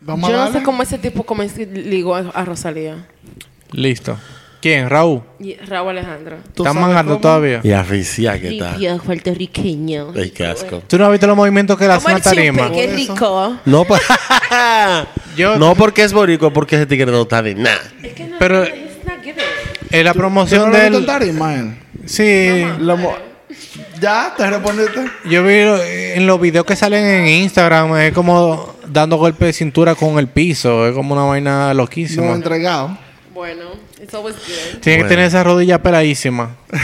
Vamos Yo no darle. sé cómo ese tipo como ligó a, a Rosalía. Listo. ¿Quién? Raúl. Y Raúl Alejandro. ¿Tú ¿Están cómo? todavía? Y aficia, ¿qué tal? Limpio, puertorriqueño. Ay, qué asco. ¿Tú no has visto los movimientos que le hacen a tarima? qué rico. No, por... Yo- no porque es boricua, porque ese tigre no está de nada. Es que no, Pero- it's not given. En la ¿Tú no promoción lo has visto en del... tarima, él? Sí. Lo mo- ¿Ya? ¿Te respondiste? Yo vi eh, en los videos que salen en Instagram, es como dando golpe de cintura con el piso. Es como una vaina No loquísima. entregado. Bueno, it's always good. Tiene que Bueno. tener esa rodilla peladísima.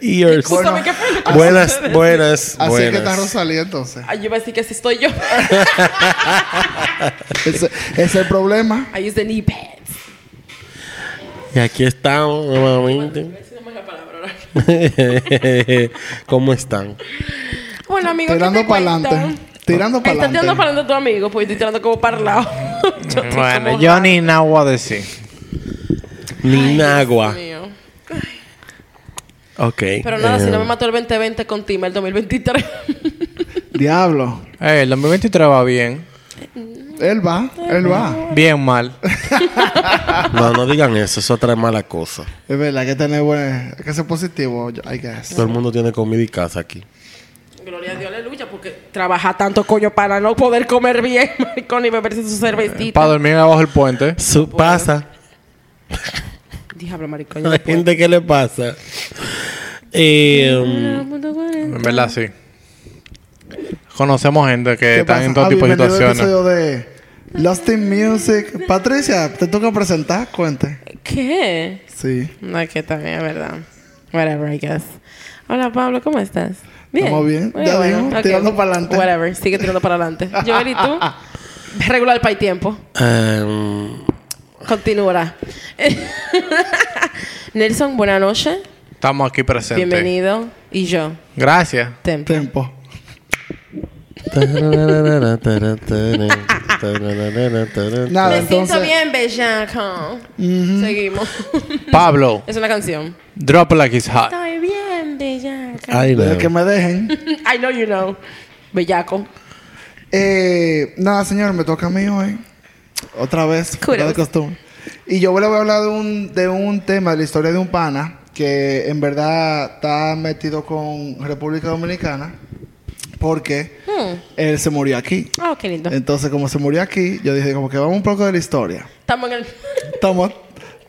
Ears. Escúchame, ¿qué fue lo que Buenas, buenas, Así buenas. es que está Rosalía entonces. Ay, yo iba a decir que así estoy yo. Ese, ese es el problema. I use the knee pads. Y aquí estamos nuevamente. ¿Cómo están? Bueno, amigo, Tirando ¿qué te para adelante. Tirando para Estás tirando para adelante. adelante tu amigo, pues yo estoy tirando como para el lado. Yo Bueno, yo ni nada voy a decir. Ni agua. Dios mío. Ok. Pero nada, si eh, no me mató el 2020 con Tima, el 2023. Diablo. Eh, el 2023 va bien. Él va, él va. Bien mal. No, no digan eso. Eso trae mala cosa. Es verdad, hay que tener buen... Hay que ser positivo, I guess. Todo el mundo tiene comida y casa aquí. Gloria a Dios, aleluya, porque trabaja tanto coño para no poder comer bien, maricón, y beberse su cervecita. Para dormir abajo del puente. Su pasa. Diablo, la gente, ¿qué le pasa? Eh, um, En verdad, sí. Conocemos gente que ¿Qué está pasa? en todo Ah, tipo de situaciones. de Lost in Music. Patricia, te toca presentar, cuente. ¿Qué? Sí. No, es que también es verdad. Whatever, I guess. Hola, Pablo, ¿cómo estás? Bien. Estamos bien. Muy Ya bueno. tirando para adelante. Whatever, sigue tirando para adelante. Joel, ¿y tú? Regular para el tiempo. um, Continúa. Nelson, buenas noches. Estamos aquí presentes. Bienvenido. Y yo, Gracias. Tempo. Tiempo. Nada, Me entonces... siento bien, bellaco. Seguimos. Pablo, es una canción. drop like it's hot. Estoy bien, bellaco. Ay, no. Que me dejen. I know you know. Bellaco. Eh, nada, señor, me toca a mí hoy. Otra vez, fuera de costumbre. Y yo le voy a hablar de un, de un tema, de la historia de un pana que en verdad está metido con República Dominicana porque Hmm. él se murió aquí. Oh, qué lindo. Entonces, como se murió aquí, yo dije como que vamos un poco de la historia. Estamos en el Estamos,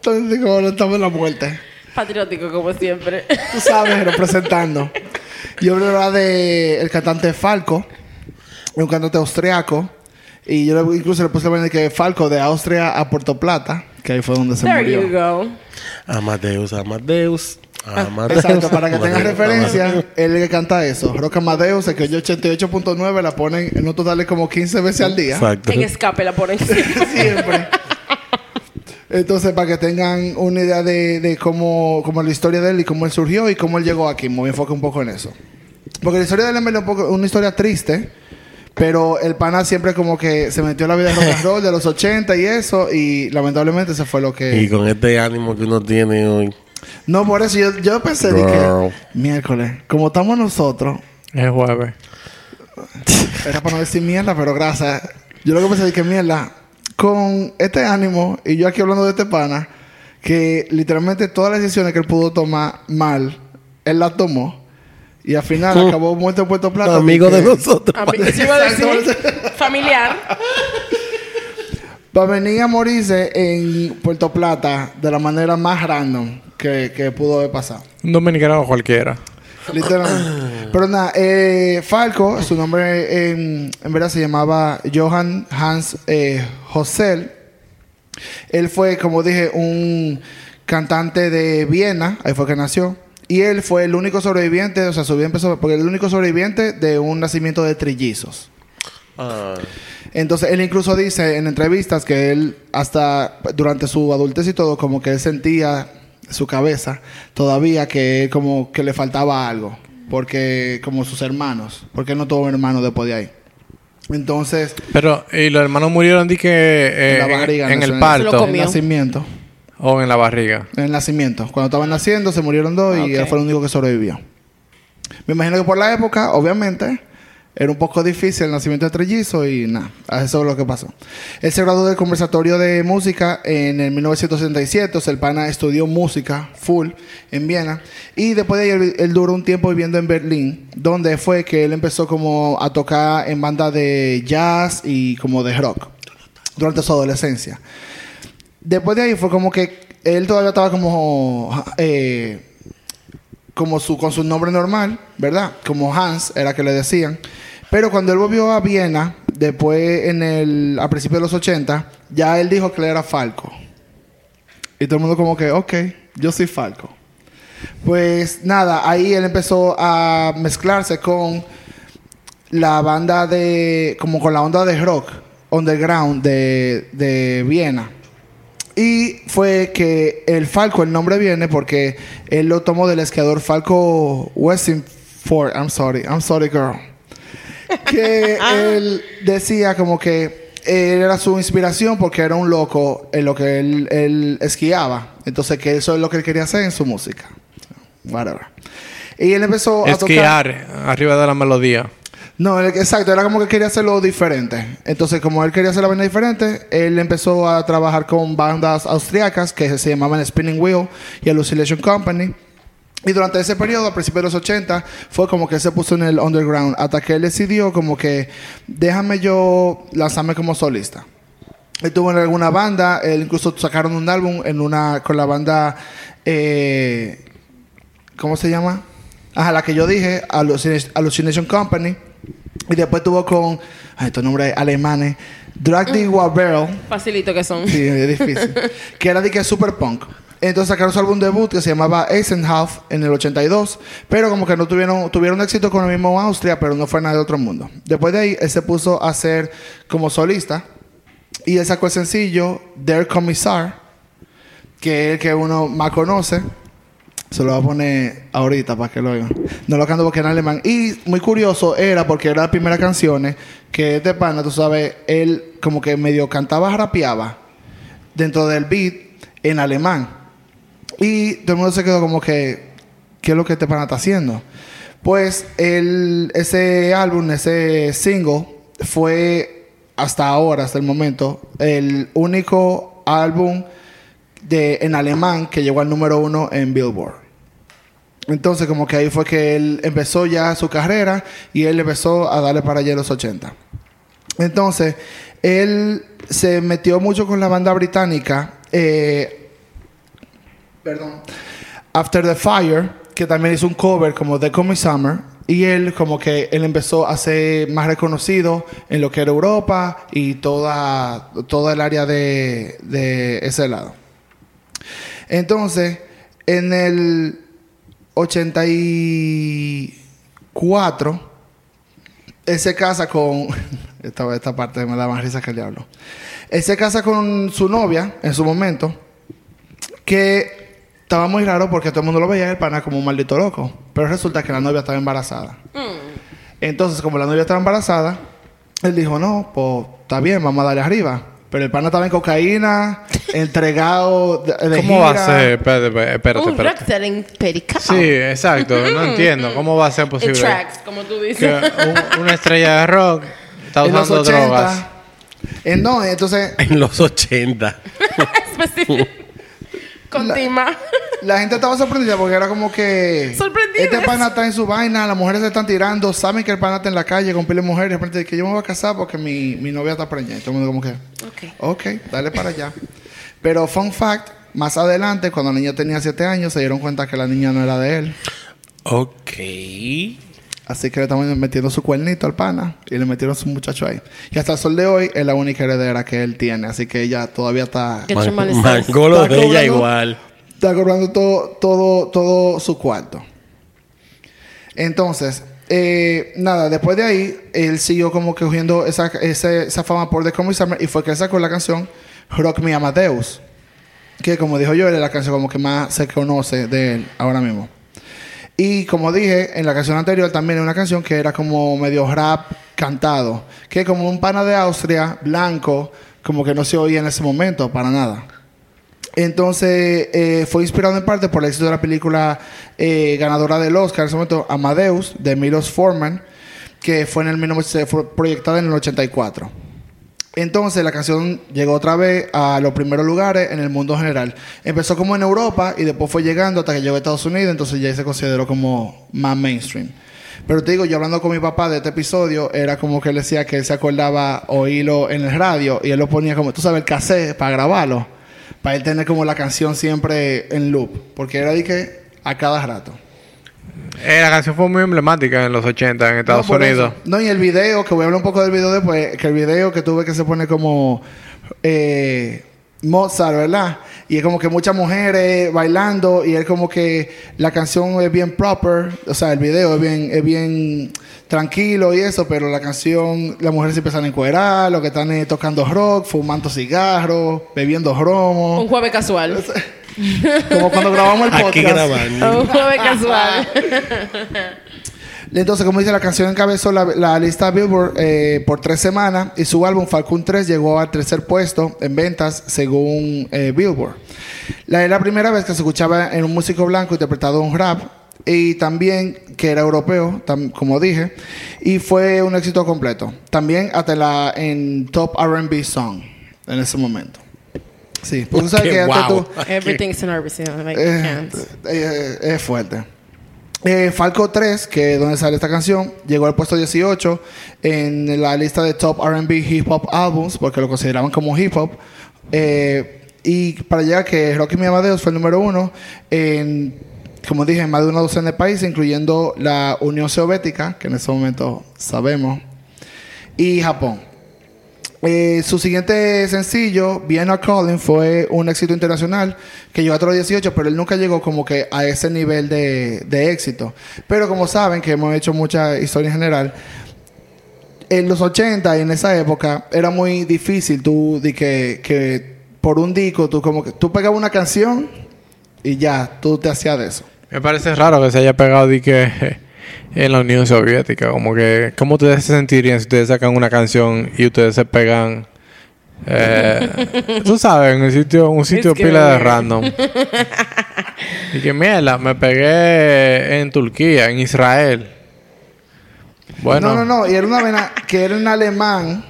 estamos en la muerte. patriótico, como siempre. Tú sabes, representando. Yo voy a hablar de el cantante Falco, un cantante austriaco. Y yo le- incluso le puse el que Falco de Austria a Puerto Plata, que ahí fue donde se There murió. you go. Amadeus, Amadeus. Amadeus. Exacto, para que tengas referencia, él que canta eso. Rock Amadeus, el que yo 88.9 la ponen en un total de como 15 veces al día. Exacto. En escape la ponen. Siempre. Entonces, para que tengan una idea de, de cómo, cómo la historia de él y cómo él surgió y cómo él llegó aquí, me voy a enfocar un poco en eso. Porque la historia de él es un poco una historia triste, pero el pana siempre como que se metió en la vida de rock and roll de los 80 y eso, y lamentablemente eso fue lo que... Y con este ánimo que uno tiene hoy. No, por eso yo, yo pensé de que miércoles, como estamos nosotros, Es jueves. era para no decir mierda, pero gracias. Yo lo que pensé de que mierda, con este ánimo, y yo aquí hablando de este pana, que literalmente todas las decisiones que él pudo tomar mal, él las tomó. Y al final acabó muerto en Puerto Plata. Amigo de nosotros. A mí- eso iba a decir. Familiar. Para venir a morirse en Puerto Plata de la manera más random que, que pudo haber pasado. Un dominicano cualquiera. Literalmente. Pero nada, eh, Falco, su nombre en, en verdad se llamaba Johann Hans eh, Hosel. Él fue, como dije, un cantante de Viena, ahí fue que nació. Y él fue el único sobreviviente, o sea, su vida empezó, porque el único sobreviviente de un nacimiento de trillizos. Ah, Entonces, él incluso dice en entrevistas que él, hasta durante su adultez y todo, como que él sentía su cabeza todavía que como que le faltaba algo. porque como sus hermanos, porque él no tuvo hermanos después de ahí. Entonces, Pero, ¿y los hermanos murieron que eh, En la barriga, en, el sé, parto en el nacimiento, o en la barriga? en el nacimiento, cuando estaban naciendo se murieron dos y Ok. él fue el único que sobrevivió. Me imagino que por la época, obviamente, era un poco difícil el nacimiento de trellizos y nada, eso es lo que pasó. Él se graduó del conversatorio de música en el 1967, o sea, el pana estudió música full en Viena y después de ahí él, él duró un tiempo viviendo en Berlín, donde fue que él empezó como a tocar en bandas de jazz y como de rock durante su adolescencia. Después de ahí fue como que él todavía estaba como eh, como su con su nombre normal, ¿verdad? Como Hans era que le decían. Pero cuando él volvió a Viena, después en el a principios de los 80, ya él dijo que él era Falco. Y todo el mundo como que, ok, yo soy Falco. Pues nada, ahí él empezó a mezclarse con la banda de, como con la onda de rock underground de, de Viena. Y fue que el Falco, el nombre viene porque él lo tomó del esquiador Falco Westingford. I'm sorry, I'm sorry, girl. Que él decía como que él era su inspiración porque era un loco en lo que él, él esquiaba. Entonces, que eso es lo que él quería hacer en su música. Whatever. Y él empezó a tocar. Esquiar arriba de la melodía. No, exacto, era como que quería hacerlo diferente. Entonces, como él quería hacer la vaina diferente, él empezó a trabajar con bandas austriacas que se llamaban Spinning Wheel y Hallucination Company. Y durante ese periodo, a principios de los 80, fue como que se puso en el underground hasta que él decidió como que déjame yo lanzarme como solista. Él tuvo en alguna banda, él incluso sacaron un álbum en una con la banda eh, ¿cómo se llama? Ajá, la que yo dije, Hallucina- Hallucination Company. Y después tuvo con, ay, estos nombres alemanes, Drag the Barrel. Facilito que son. Sí, es difícil. que era de que super punk. Entonces sacaron su álbum debut que se llamaba Eisenhalf en el 82, pero como que no tuvieron tuvieron éxito con el mismo Austria, pero no fue nada de otro mundo. Después de ahí él se puso a hacer como solista y él sacó el sencillo Der Kommissar, que es el que uno más conoce. Se lo voy a poner ahorita para que lo oigan. No lo canto porque en alemán. Y muy curioso era porque era la primera canción que este pana, tú sabes, él como que medio cantaba, rapeaba dentro del beat en alemán. Y todo el mundo se quedó como que, ¿qué es lo que este pana está haciendo? Pues el, ese álbum, ese single, fue hasta ahora, hasta el momento, el único álbum de, en alemán que llegó al número uno en Billboard. Entonces, como que ahí fue que él empezó ya su carrera y él empezó a darle para allá los 80. Entonces, él se metió mucho con la banda británica, eh, perdón, After the Fire, que también hizo un cover como The Coming Summer. Y él como que él empezó a ser más reconocido en lo que era Europa y toda, toda el área de, de ese lado. Entonces, en el 84, él se casa con... Esta, esta parte me da más risa que el diablo. Él se casa con su novia en su momento, que estaba muy raro porque todo el mundo lo veía el pana como un maldito loco. Pero resulta que la novia estaba embarazada. Entonces, como la novia estaba embarazada, él dijo, no, pues está bien, vamos a darle arriba. Pero el pana estaba en cocaína, entregado de, de ¿Cómo va a ser? Espérate, espérate, espérate. Un rockstar en Pericao. Sí, exacto. No entiendo. ¿Cómo va a ser En posible tracks, como tú que dices. un- una estrella de rock está En los usando 80. drogas? Eh, no, entonces En los 80. Específico. Contima. la gente estaba sorprendida porque era como que... Sorprendidos. Este pana está en su vaina, las mujeres se están tirando, saben que el pana está en la calle con pile mujeres. De repente, que yo me voy a casar porque mi, mi novia está preñada. Y todo el mundo como que... Ok. Ok, dale para allá. Pero fun fact, más adelante, cuando la niña tenía 7 años, se dieron cuenta que la niña no era de él. Ok. Así que le estaban metiendo su cuernito al pana y le metieron su muchacho ahí. Y hasta el sol de hoy es la única heredera que él tiene. Así que ella todavía está, Qué Man- Mangolo Está de ella igual. está cobrando todo, todo, todo su cuarto. Entonces, eh, nada, después de ahí, él siguió como que cogiendo esa, ese- esa fama por The Comic Summer y fue que él sacó la canción Rock Me Amadeus. Que como dijo yo, es la canción como que más se conoce de él ahora mismo. Y como dije, en la canción anterior también hay una canción que era como medio rap cantado, que como un pana de Austria, blanco, como que no se oía en ese momento para nada. Entonces eh, fue inspirado en parte por el éxito de la película eh, ganadora del Oscar en ese momento, Amadeus, de Milos Forman, que fue en el 19 fue proyectada en el 84. Entonces la canción llegó otra vez a los primeros lugares en el mundo general. Empezó como en Europa y después fue llegando hasta que llegó a Estados Unidos, entonces ya se consideró como más mainstream. Pero te digo, yo hablando con mi papá de este episodio, era como que él decía que él se acordaba oírlo en el radio y él lo ponía como, tú sabes, el cassette para grabarlo, para él tener como la canción siempre en loop, porque era de que a cada rato. Eh, la canción fue muy emblemática en los 80 en Estados No, Unidos. eso. No, y el video, que voy a hablar un poco del video después, que el video que tuve que se pone como eh, Mozart, ¿verdad? Y es como que muchas mujeres bailando y es como que la canción es bien proper, o sea, el video es bien, es bien tranquilo y eso, pero la canción, las mujeres se empiezan a encuerar, lo que están es tocando rock, fumando cigarros, bebiendo Un romo, jueves casual. como cuando grabamos el podcast. Aquí grabando. Un jueves casual. Entonces, como dice, la canción encabezó la, la lista Billboard eh, por tres semanas y su álbum Falcon 3 llegó al tercer puesto en ventas según eh, Billboard. La, es la primera vez que se escuchaba en un músico blanco interpretado un rap y también que era europeo, tam- como dije, y fue un éxito completo. También hasta la en Top R&B Song en ese momento. Sí, tú sabes que antes wow. tú... Everything's nervous. you know, like, Eh, can't. eh, es fuerte. Eh, Falco 3, que es donde sale esta canción, llegó al puesto 18 en la lista de Top RB Hip Hop Albums, porque lo consideraban como hip hop. Eh, y para llegar que Rocky Mi Amadeus fue el número uno en, como dije, en más de una docena de países, incluyendo la Unión Soviética, que en ese momento sabemos, y Japón. Eh, su siguiente sencillo, Vienna Calling, fue un éxito internacional que llegó a los 18, pero él nunca llegó como que a ese nivel de, de éxito. Pero como saben, que hemos hecho mucha historia en general, en los 80 y en esa época era muy difícil tú de que, que por un disco tú como que tú pegabas una canción y ya tú te hacías de eso. Me parece raro que se haya pegado de que en la Unión Soviética. Como que, ¿cómo ustedes se sentirían si ustedes sacan una canción y ustedes se pegan? Eh, tú sabes, en un sitio, un sitio pila de random. y que mierda, me pegué en Turquía, en Israel. Bueno, No, no, no, y era una vena que era en alemán,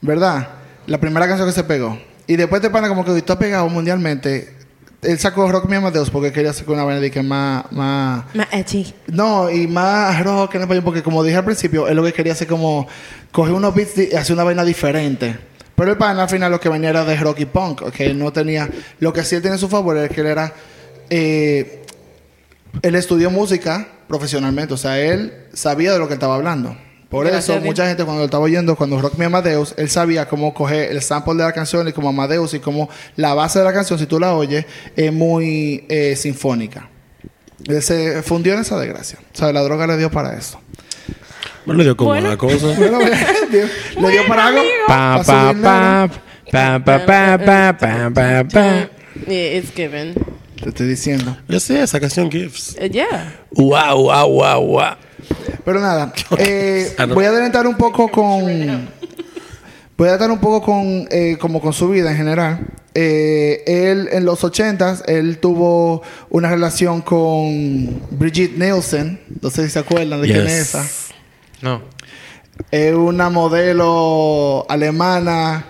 ¿verdad? La primera canción que se pegó. Y después te pana como que tú has pegado mundialmente. Él sacó Rock Me Amadeus porque quería hacer una vena de que más, más... Más edgy. No, y más rock en español, porque como dije al principio, él lo que quería hacer como coger unos beats y hacer una vaina diferente. Pero el pan al final lo que venía era de rock y punk, que no tenía. Lo que sí él tiene a su favor es que él era. eh, él estudió música profesionalmente, o sea, él sabía de lo que él estaba hablando. Por Gracias eso, mucha gente cuando lo estaba oyendo, cuando Rock Me Amadeus, él sabía cómo coger el sample de la canción y como Amadeus y como la base de la canción, si tú la oyes, es muy eh, sinfónica. Él se fundió en esa desgracia. O sea, la droga le dio para eso. Bueno, le dio como Bueno. una cosa. Bueno, le dio para algo. Pa, pa, pa, pa, pa, pa, pa, pa, pa, pa. Yeah, it's given. Te estoy diciendo. Yo sé, esa canción Gifts. Uh, yeah. Wow, wow, wow, wow. Pero nada, eh, Ah, voy a adelantar un poco con. Voy a adelantar un poco con. eh, como con su vida en general. Eh, él, en los ochentas, él tuvo una relación con Brigitte Nielsen. No sé si se acuerdan de quién es Yes. esa. No. Es una modelo alemana,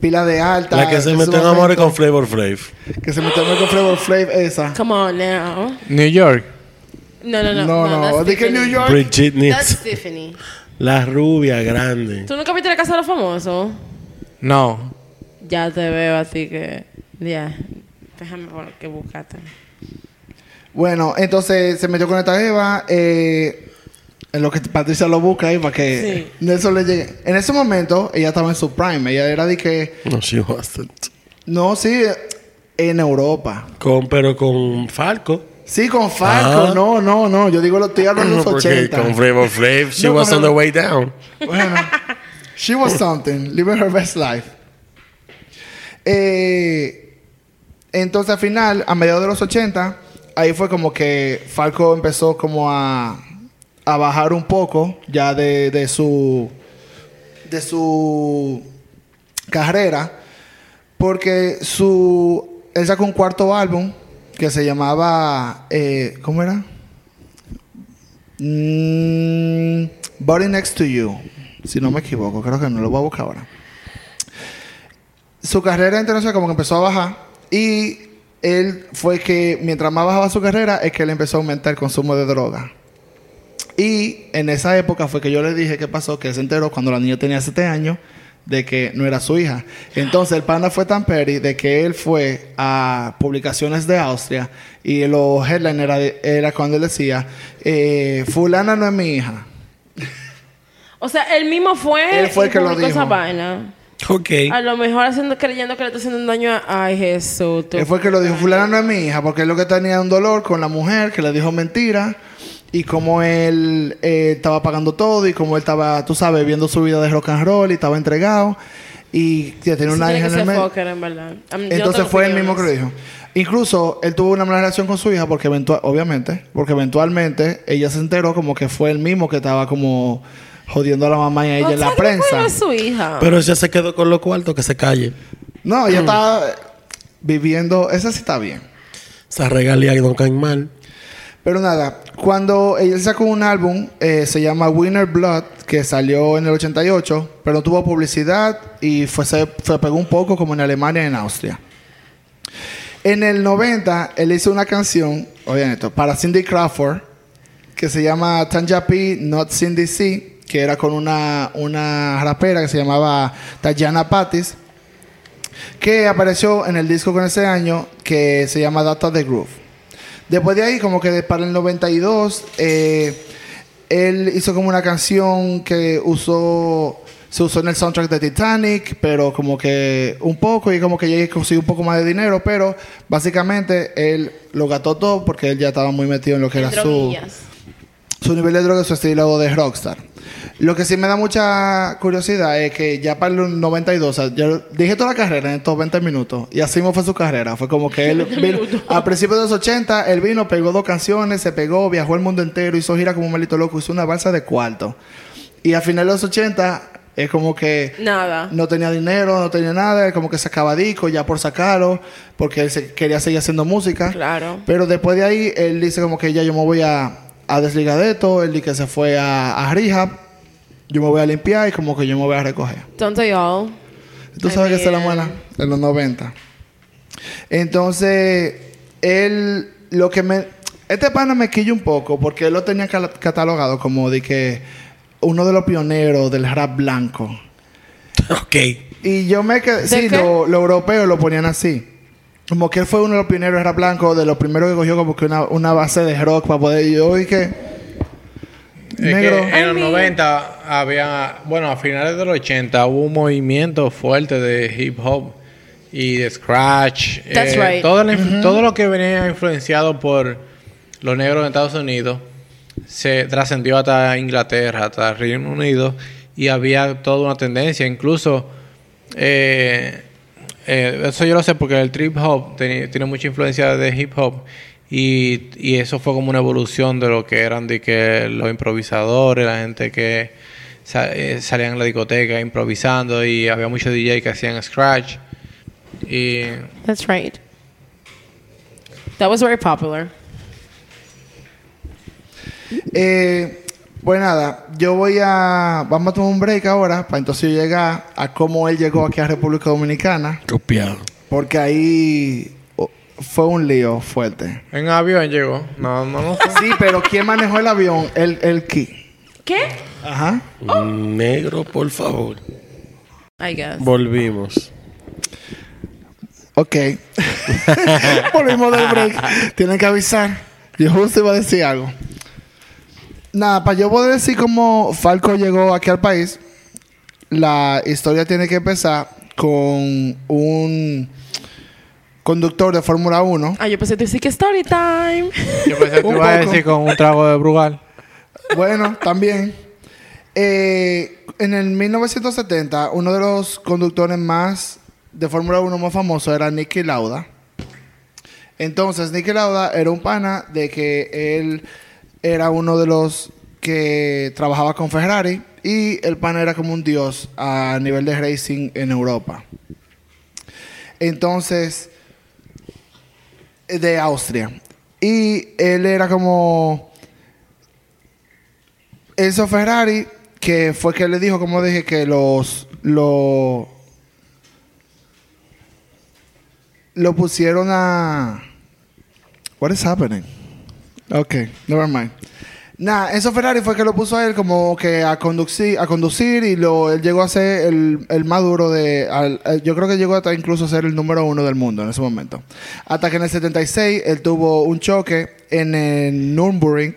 pila de alta. La que se en metió en momento. con Flavor Flav. Que se metió con Flavor Flav, esa. Come on now. New York. No, no, no. No, no, Tiffany. New York. Bridget That's Nielsen. Tiffany. La rubia grande. ¿Tú nunca viste la casa de los famosos? No. Ya te veo así que... Ya. Déjame poner que buscate. Bueno, entonces se metió con esta Eva. Eh, en lo que Patricia lo busca ahí para que Nelson le llegue. En ese momento, ella estaba en su prime. Ella era de que. No, she wasn't. No, sí, en Europa. Con, pero con Falco. Sí, con Falco. Ah. No, no, no. Yo digo, lo estoy hablando de los Porque 80. con Flavor Flav, she No, was on the way down. Bueno, she was something, living her best life. Eh, entonces, al final, a mediados de los 80, ahí fue como que Falco empezó como a, a bajar un poco ya de, de su de su carrera porque su él sacó un cuarto álbum que se llamaba eh, ¿cómo era? Mm, Body Next to You si no me equivoco creo que no lo voy a buscar ahora su carrera internacional como que empezó a bajar y él fue que mientras más bajaba su carrera es que él empezó a aumentar el consumo de droga. Y en esa época fue que yo le dije qué pasó, que se enteró cuando la niña tenía 7 años de que no era su hija. Entonces el pana fue tan peri de que él fue a publicaciones de Austria y los headline era, era cuando él decía, eh, fulana no es mi hija. O sea, él mismo fue. Él fue el que lo dijo. esa vaina. Ok. A lo mejor haciendo, creyendo que le está haciendo un daño a. Ay, Jesús. Él fue el que lo dijo, fulana no es mi hija, porque él lo que tenía un dolor con la mujer que le dijo mentira. Y como él eh, estaba pagando todo y como él estaba, tú sabes, viendo su vida de rock and roll y estaba entregado. Y que tenía una tiene hija que en el medio. Entonces fue él mismo que lo dijo. Incluso él tuvo una mala relación con su hija porque eventual, obviamente, porque eventualmente ella se enteró como que fue él mismo que estaba como jodiendo a la mamá y a ella en la que prensa. de su hija. Pero ella se quedó con los cuartos, que se calle. No, ella estaba viviendo, esa sí está bien. Esa regalía no caen mal. Pero nada, cuando ella sacó un álbum, eh, se llama Winner Blood, que salió en el 88, pero tuvo publicidad y fue, se, se pegó un poco como en Alemania y en Austria. En el 90, él hizo una canción, oigan esto, para Cindy Crawford, que se llama Tanja P, Not Cindy C, que era con una, una rapera que se llamaba Tayana Pattis, que apareció en el disco con ese año, que se llama Data the Groove. Después de ahí, como que para el 92, eh, él hizo como una canción que usó, se usó en el soundtrack de Titanic, pero como que un poco y como que ya consiguió un poco más de dinero, pero básicamente él lo gastó todo porque él ya estaba muy metido en lo que era su nivel de droga y su estilo de rockstar. Lo que sí me da mucha curiosidad es que ya para el 92, o sea, yo dije toda la carrera en estos 20 minutos y así fue su carrera. Fue como que él vino, a principios de los 80, él vino, pegó dos canciones, se pegó, viajó el mundo entero, hizo gira como un malito loco, hizo una balsa de cuarto. Y a finales de los 80 es como que Nada. no tenía dinero, no tenía nada, como que sacaba disco ya por sacarlo, porque él se- quería seguir haciendo música. Claro. Pero después de ahí, él dice como que ya yo me voy a, a desligar de esto, él dice que se fue a, a rehab, yo me voy a limpiar y como que yo me voy a recoger. Don't they all? Tú I sabes que esa es la buena, en los 90. Entonces, él, lo que me... Este pana me quilla un poco porque él lo tenía catalogado como de que uno de los pioneros del rap blanco. Ok. Y yo me quedé... Sí, lo- los europeos lo ponían así. Como que él fue uno de los pioneros de rap blanco, de los primeros que cogió como que una, una base de rock para poder... Yo y que... Es que en los I mean- 90 había, bueno, a finales de los 80 hubo un movimiento fuerte de hip hop y de scratch. eh, That's right. todo, inf- todo lo que venía influenciado por los negros en Estados Unidos se trascendió hasta Inglaterra, hasta Reino Unido y había toda una tendencia, incluso eh, eh, eso yo lo sé porque el trip hop tiene mucha influencia de hip hop y, y eso fue como una evolución de lo que eran de que los improvisadores, la gente que sa- eh, salían en la discoteca improvisando y había muchos DJ que hacían scratch y That's right. That was very popular. Eh, pues nada, yo voy a... Vamos a tomar un break ahora para entonces yo llegar a cómo él llegó aquí a República Dominicana. Copiado. Porque ahí oh, fue un lío fuerte. en avión llegó. No, no, no fue. Sí, pero ¿quién manejó el avión? El, el Ki. ¿Qué? Ajá. Negro, por favor. I guess. Volvimos. Ok. Volvimos del break. Tienen que avisar. Yo justo iba a decir algo. Nada, para yo poder decir cómo Falco llegó aquí al país, la historia tiene que empezar con un conductor de Fórmula 1. Ah, yo pensé que sí que story time. Yo pensé que ibas a decir con un trago de Brugal. Bueno, también. Eh, en el 1970, uno de los conductores más de Fórmula 1 más famosos era Nicky Lauda. Entonces, Nicky Lauda era un pana de que él era uno de los que trabajaba con Ferrari y el pana era como un dios a nivel de racing en Europa. Entonces, de Austria. Y él era como Enzo Ferrari, que fue que le dijo, como dije, que los lo, lo pusieron a What is happening? Okay, never mind. Nah, Enzo Ferrari fue que lo puso a él como que a conducir, a conducir y lo, él llegó a ser el, el más duro de... al- el- yo creo que llegó hasta incluso a ser el número uno del mundo en ese momento. Hasta que en el 76 él tuvo un choque en el Nürburgring,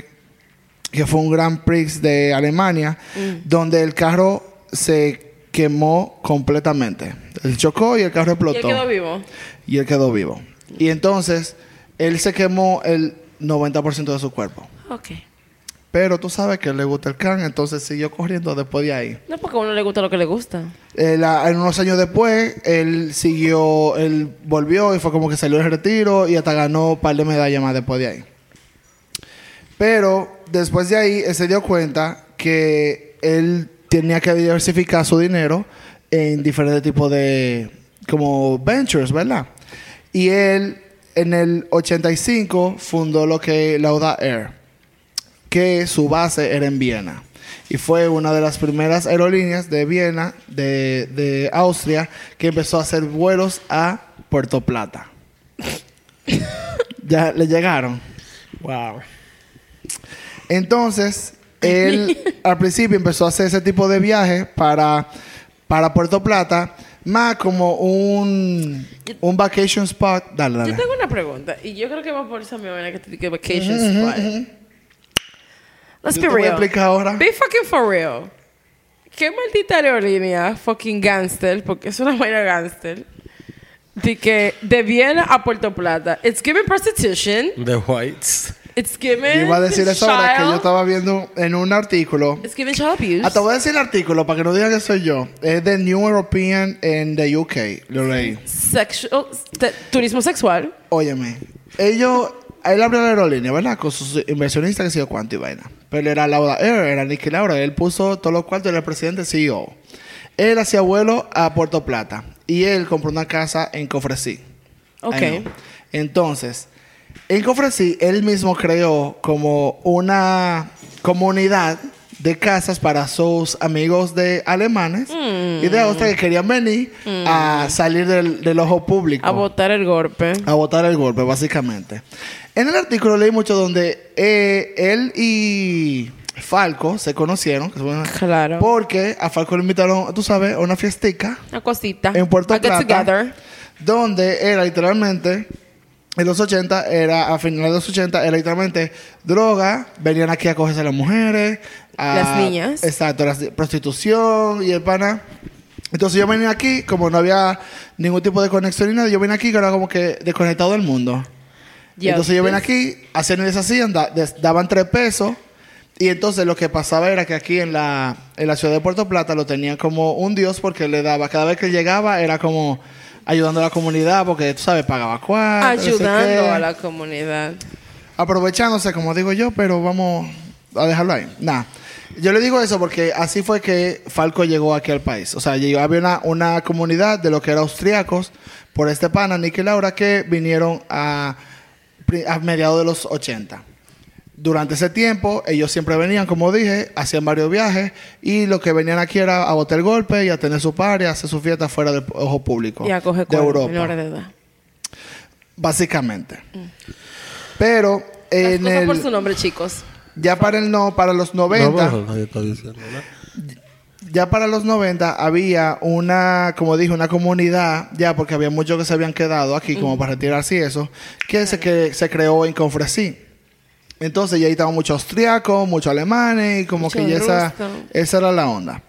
que fue un Grand Prix de Alemania, donde el carro se quemó completamente. Él chocó y el carro ¿Y él explotó. quedó vivo? Y él quedó vivo. Y entonces, él se quemó el 90% de su cuerpo. Ok. Pero tú sabes que le gusta el can, entonces siguió corriendo después de ahí. No, porque a uno le gusta lo que le gusta. Eh, en unos años después, él siguió, él volvió y fue como que salió del retiro y hasta ganó un par de medallas más después de ahí. Pero después de ahí, él se dio cuenta que él tenía que diversificar su dinero en diferentes tipos de, como ventures, ¿verdad? Y él, en el 85, fundó lo que Lauda Air que su base era en Viena. Y fue una de las primeras aerolíneas de Viena, de, de Austria, que empezó a hacer vuelos a Puerto Plata. ya le llegaron. Wow. Entonces, él al principio empezó a hacer ese tipo de viajes para, para Puerto Plata, más como un, un vacation spot. Dale, Yo tengo una pregunta. Y yo creo que va por esa misma manera que te dije vacation spot. Let's Yo be te voy a real. explicar ahora. Be fucking for real. ¿Qué maldita aerolínea fucking gangster? Porque es una vaina gangster. De que de Viena a Puerto Plata. It's giving prostitution. The Whites. It's giving Yo iba a decir eso ahora que yo estaba viendo en un artículo It's giving child abuse. Hasta voy a decir el artículo para que no digan que soy yo. Es de New European en the UK. Lo leí. Sexual, te- turismo sexual. Óyeme. Ellos, él abrió la aerolínea, ¿verdad? Con sus inversionistas que se dio cuánto y vaina. Pero era Lauda Air, era Nicky Laura. Él puso todos los cuartos, era el presidente CEO. Él hacía vuelo a Puerto Plata. Y él compró una casa en Cofresí. Ok. Entonces, en Cofresí, él mismo creó como una comunidad de casas para sus amigos de alemanes y de Austria que querían venir a salir del, del ojo público. A votar el golpe. a botar el golpe, básicamente. En el artículo leí mucho donde eh, él y Falco se conocieron. Claro. Porque a Falco le invitaron, tú sabes, a una fiestica Una cosita. en Puerto Plata, together. donde era literalmente, en los 80, era, a finales de los 80, era literalmente droga, venían aquí a cogerse a las mujeres, a- Las niñas. Exacto, la prostitución y el pana. Entonces yo venía aquí, como no había ningún tipo de conexión ni nada, yo venía aquí que era como que desconectado del mundo. Entonces yo venía aquí, hacían y deshacían, da- des- daban tres pesos. Y entonces lo que pasaba era que aquí en la, en la ciudad de Puerto Plata lo tenían como un dios porque le daba, cada vez que llegaba era como ayudando a la comunidad porque tú sabes, pagaba no sé Ayudando a la comunidad. Aprovechándose, como digo yo, pero vamos a dejarlo ahí. Nada. Yo le digo eso porque así fue que Falco llegó aquí al país. O sea, llegó, había una, una comunidad de lo que eran austriacos por este pana, Nick y Laura, que vinieron a, a mediados de los 80. Durante ese tiempo, ellos siempre venían, como dije, hacían varios viajes y lo que venían aquí era a botar el golpe y a tener su par y a hacer su fiesta fuera del ojo público Y a coger de Europa. menores de edad. Básicamente. Pero Las en cosas por su nombre, chicos. ya para el no, para los 90, ya para los 90 había una, como dije, una comunidad, ya porque había muchos que se habían quedado aquí como para retirarse y eso, que se, que se creó en Confresí. Entonces ya ahí estaban muchos austriacos, muchos alemanes y como Mucho que ya esa, esa era la onda.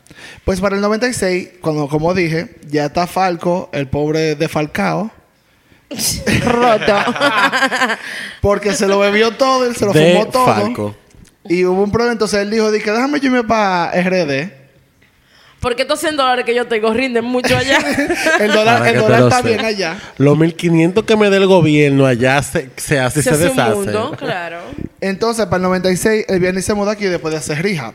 Pues para el 96, cuando como dije, ya está Falco, el pobre de Falcao, Roto. porque se lo bebió todo, él se lo De fumó todo. Falco. Y hubo un problema, entonces él dijo, dije, déjame yo irme para RD. Porque estos 100 dólares que yo tengo rinden mucho allá. El dólar, el está bien allá. Los 1500 que me dé el gobierno allá se, se hace y se, Se hace un deshace. mundo, claro. Entonces, para el 96, él viene y se muda aquí después de hacer rehab.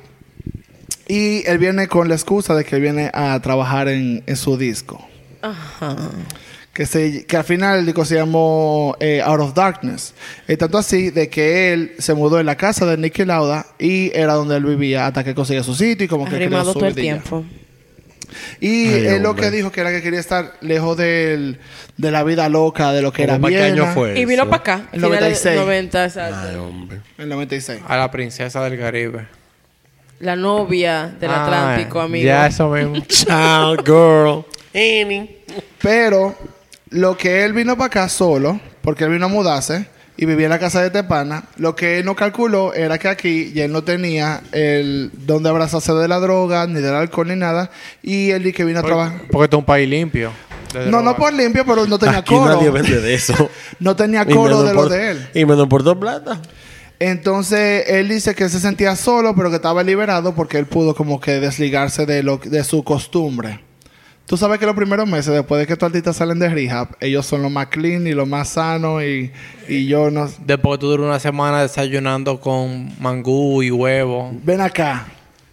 Y él viene con la excusa de que él viene a trabajar en, en su disco. Ajá. Que, se, que al final el disco se llamó eh, Out of Darkness. Y tanto así de que él se mudó en la casa de Nicky Lauda y era donde él vivía hasta que conseguía su sitio y como que creó su todo el tiempo. Y Ay, él lo que dijo que era que quería estar lejos del, de la vida loca, de lo que era ¿Cómo para qué Viena. año fue Y vino para acá. El finales 96. 90, exacto. Ay, hombre. En el 96. A la princesa del Caribe. La novia del Ah, Atlántico, amigo. Ya eso mismo. Ciao, girl. Pero lo que él vino para acá solo, porque él vino a mudarse y vivía en la casa de Tepana, lo que él no calculó era que aquí ya él no tenía el donde abrazarse de la droga, ni del alcohol, ni nada. Y él di que vino a trabajar. Porque esto es un país limpio. de No, no por limpio, pero no tenía Aquí coro. nadie vende de eso. No tenía Y coro menos de lo por- de él. Y menos por dos plata. Entonces él dice que se sentía solo, pero que estaba liberado porque él pudo como que desligarse de, lo, de su costumbre. Tú sabes que los primeros meses, después de que tus artistas salen de rehab, ellos son los más clean y los más sanos y, y yo no... Después tú duras una semana desayunando con mangú y huevo. Ven acá,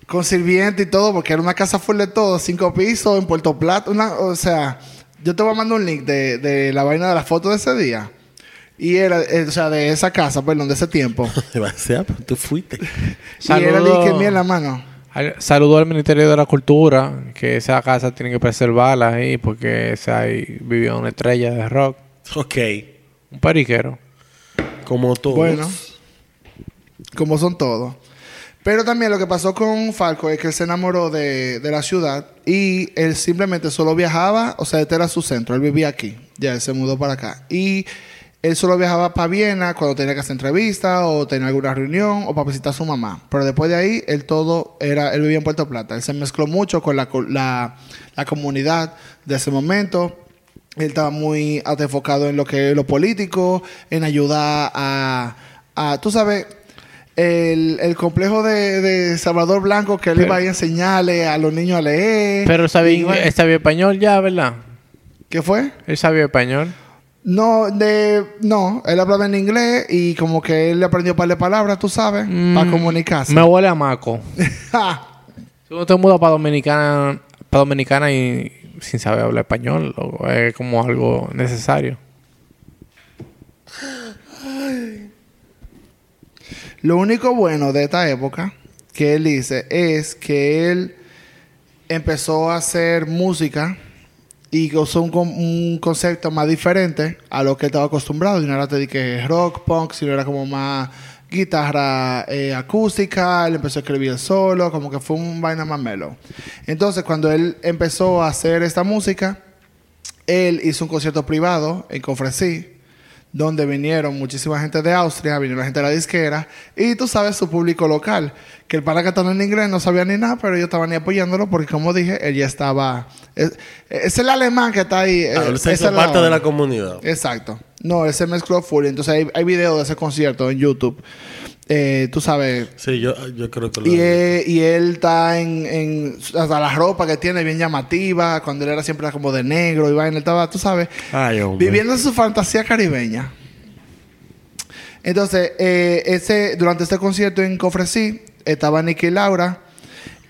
con sirviente y todo, porque era una casa full de todo, cinco pisos en Puerto Plata, una, o sea, yo te voy a mandar un link de, de la vaina de la foto de ese día. Y era, eh, o sea, de esa casa, perdón, de ese tiempo. Va a ser, pero tú fuiste. Y era el que mía en la mano. Al- Saludo al Ministerio de la Cultura, que esa casa tiene que preservarla ahí, porque esa ahí vivió una estrella de rock, Ok. un periquero. Como todos. Bueno, como son todos. Pero también lo que pasó con Falco es que él se enamoró de, de la ciudad y él simplemente solo viajaba, o sea, este era su centro, él vivía aquí, ya él se mudó para acá. Y él solo viajaba para Viena cuando tenía que hacer entrevistas o tenía alguna reunión o para visitar a su mamá. Pero después de ahí, él todo era, él vivía en Puerto Plata. Él se mezcló mucho con la, la, la comunidad de ese momento. Él estaba muy enfocado en lo que es lo político, en ayudar a, a tú sabes, el, el complejo de, de Salvador Blanco que él Pero- iba a enseñarle a los niños a leer. Pero sabía, sabía español ya, ¿verdad? ¿Qué fue? Él sabía español. No, de, no, él hablaba en inglés y como que él le aprendió un par de palabras, tú sabes, para comunicarse. Mm, Me huele a maco. Ja. Si uno te muda para Dominicana, para Dominicana y sin saber hablar español, loco, es como algo necesario. Lo único bueno de esta época que él dice es que él empezó a hacer música y usó un, un concepto más diferente a lo que estaba acostumbrado. Y no era te dije rock, punk, sino era como más guitarra eh, acústica. Él empezó a escribir solo, como que fue un vaina más melo. Entonces, cuando él empezó a hacer esta música, él hizo un concierto privado en Confresí, donde vinieron muchísima gente de Austria, vinieron gente de la disquera, y tú sabes su público local, que el pana cantando en inglés no sabía ni nada, pero ellos estaban ahí apoyándolo porque, como dije, él ya estaba... Es, es el alemán que está ahí. eh, Ah, él hizo es parte de la comunidad. Exacto. No, él se mezcló full. Entonces hay, hay videos de ese concierto en YouTube. Eh, tú sabes, Sí, yo, yo creo que lo y él, y él está en, en- Hasta la ropa que tiene bien llamativa. Cuando él era siempre era como de negro y vaina. Él estaba, tú sabes, Ay, viviendo su fantasía caribeña. Entonces, eh, ese, durante este concierto en Cofresí, estaba Nicky y Laura.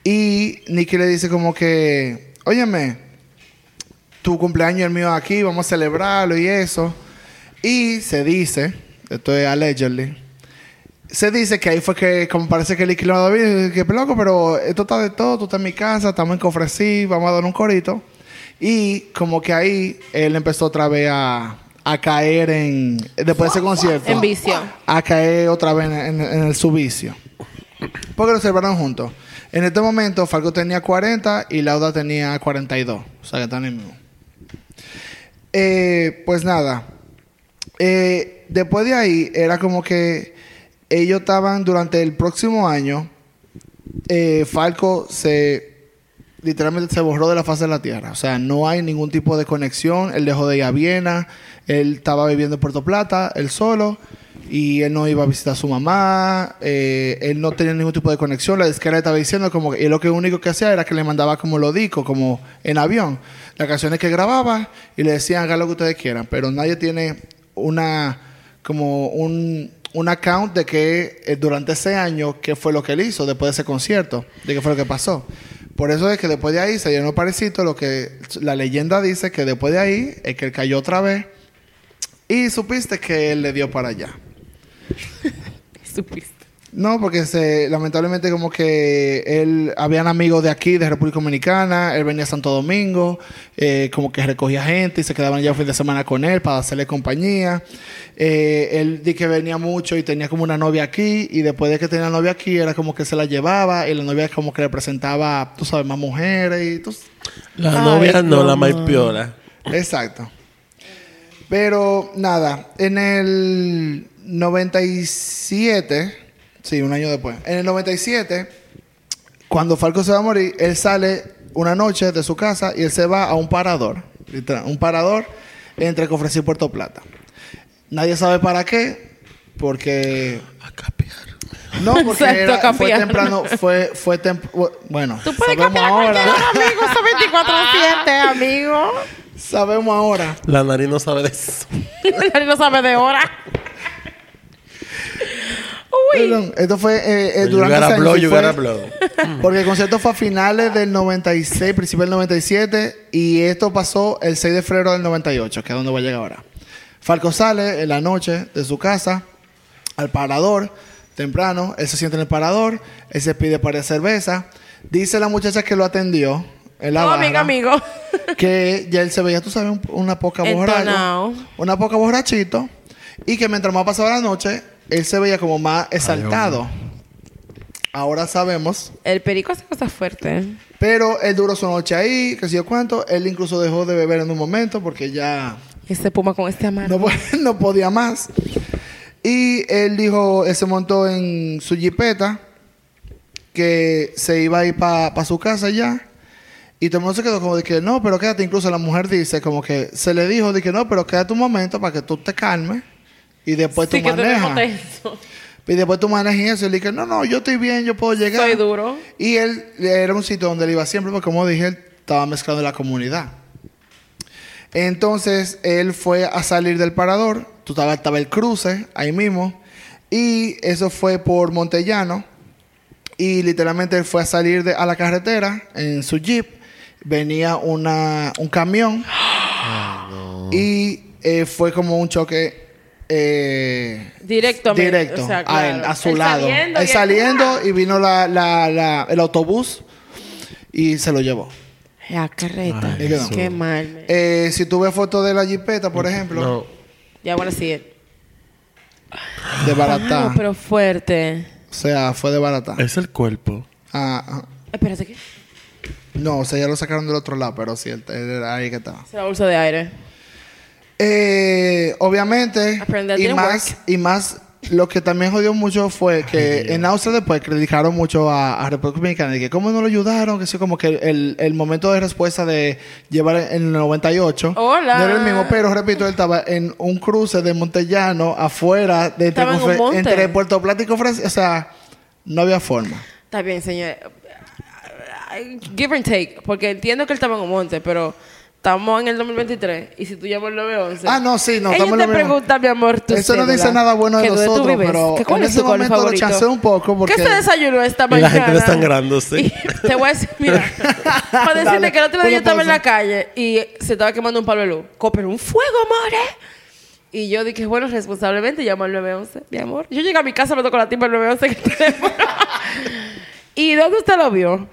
Y Nicky le dice como que, óyeme, tu cumpleaños el mío aquí, vamos a celebrarlo y eso. Y se dice, esto es allegedly, se dice que ahí fue que, como parece que va a dar que loco, pero esto está de todo, tú estás en mi casa, estamos en Cofresí, vamos a dar un corito. Y como que ahí él empezó otra vez a, a caer en, después de ese concierto, En vicio. a caer otra vez en, en- en el su vicio. Porque lo celebraron juntos. En este momento, Falco tenía 40 y Lauda tenía 42. O sea, que están en el mismo. Eh, pues nada. Eh, después de ahí, era como que ellos estaban durante el próximo año. eh, Falco se literalmente se borró de la faz de la tierra. O sea, no hay ningún tipo de conexión. Él dejó de ir a Viena. Él estaba viviendo en Puerto Plata, él solo. y él no iba a visitar a su mamá, eh, él no tenía ningún tipo de conexión, la disquera estaba diciendo como que y lo que único que hacía era que le mandaba como lo dico, como en avión, las canciones que grababa y le decían hagan lo que ustedes quieran, pero nadie tiene una como un, un account de que eh, durante ese año qué fue lo que él hizo después de ese concierto, de qué fue lo que pasó. Por eso es que después de ahí se llenó parecito lo que la leyenda dice que después de ahí es que él cayó otra vez y supiste que él le dio para allá. Supiste. No, porque se, lamentablemente como que él, habían amigos de aquí, de República Dominicana, él venía a Santo Domingo, eh, como que recogía gente y se quedaban ya un fin de semana con él para hacerle compañía. Eh, él di que venía mucho y tenía como una novia aquí y después de que tenía novia aquí era como que se la llevaba y la novia como que le presentaba, tú sabes, más mujeres y tú... La Ay, novia no, la más piola. Exacto. Pero nada, en el 97, sí, un año después, en el 97, cuando Falco se va a morir, él sale una noche de su casa y él se va a un parador, literal, un parador entre Cofresí y Puerto Plata. Nadie sabe para qué, porque A capear. no, porque Exacto, era- fue temprano, fue, fue tem- bueno, Tú puedes sabemos ahora, hora, amigo. Son 24-7, amigo. sabemos ahora. La nariz no sabe de eso. Él no sabe de hora. Perdón, esto fue eh, eh, durante ese año, blow, sí you fue- gotta blow. Porque el concierto fue a finales del 96, principio del 97, y esto pasó el 6 de febrero del 98, que es donde voy a llegar ahora. Falco sale en la noche de su casa al parador, temprano, él se siente en el parador, él se pide para cerveza, dice la muchacha que lo atendió en la No, barra, bien, amigo. que ya él se veía, tú sabes, un- una poca borracho, Entonado. una poca borrachito, y que mientras más pasaba la noche, él se veía como más exaltado. Ahora sabemos El perico hace cosas fuertes. pero él duró su noche ahí, que sé yo cuánto. Él incluso dejó de beber en un momento porque ya Este puma con este amargo. no, po- no podía más. Y él dijo, él se montó en su jipeta, que se iba a ir para su casa ya. Y todo el mundo se quedó como de que no, pero quédate. Incluso la mujer dice como que se le dijo de que no, pero quédate un momento para que tú te calmes. Y después sí, tú que manejas. tenso. Y después tú manejas y eso. Y le dije, no, no, yo estoy bien, yo puedo llegar. Soy duro. Y él era un sitio donde él iba siempre, porque como dije, él estaba mezclado en la comunidad. Entonces él fue a salir del parador, tú estaba, estaba el cruce ahí mismo, y eso fue por Montellano. Y literalmente él fue a salir de- a la carretera en su jeep. Venía una, un camión. Y eh, fue como un choque eh, Directo. me- directo o sea, a él, a su Él lado. saliendo él y saliendo y vino la, la- la- el autobús y se lo llevó. La carreta. Ay. Qué mal. Eh, si tú ves fotos de la jipeta, por ejemplo, No. Ya, bueno, sí. de barata. Ah, pero fuerte. O sea, fue de barata. Es el cuerpo. Ah, ah. Espérate, ¿qué? no, o sea, ya lo sacaron del otro lado, pero sí, él era ahí que estaba. Es la bolsa de aire. Eh, obviamente, y más, work. y más, lo que también jodió mucho fue que en Austria después criticaron mucho a, a República Dominicana y que cómo no lo ayudaron, que sí, como que el, el momento de respuesta de llevar en el 98 Hola. no era el mismo, pero repito, él estaba en un cruce de Montellano afuera de entre, en entre Puerto Plata y Conferencia, o sea, no había forma. Está bien, señor. Give and take. Porque entiendo que él estaba en un monte, pero estamos en el 2023. Y si tú llamas al 911. Ah, no, sí, no, estamos en te lo mismo. pregunta, mi amor, tu Eso no dice nada bueno de Que tú nosotros, pero Que ¿Cuál en es ese momento lo chancé un poco porque- ¿Qué se desayunó esta Y mañana? la gente desangrándose. Y te voy a decir, mira, para decirte Dale, que el otro día yo estaba en la calle y se estaba quemando un palo de luz. Pero un fuego, amor, ¿eh? Y yo dije, bueno, responsablemente llamo al 911, mi amor. Yo llegué a mi casa, me tocó la timba del 911 en el teléfono. ¿Y dónde usted lo vio?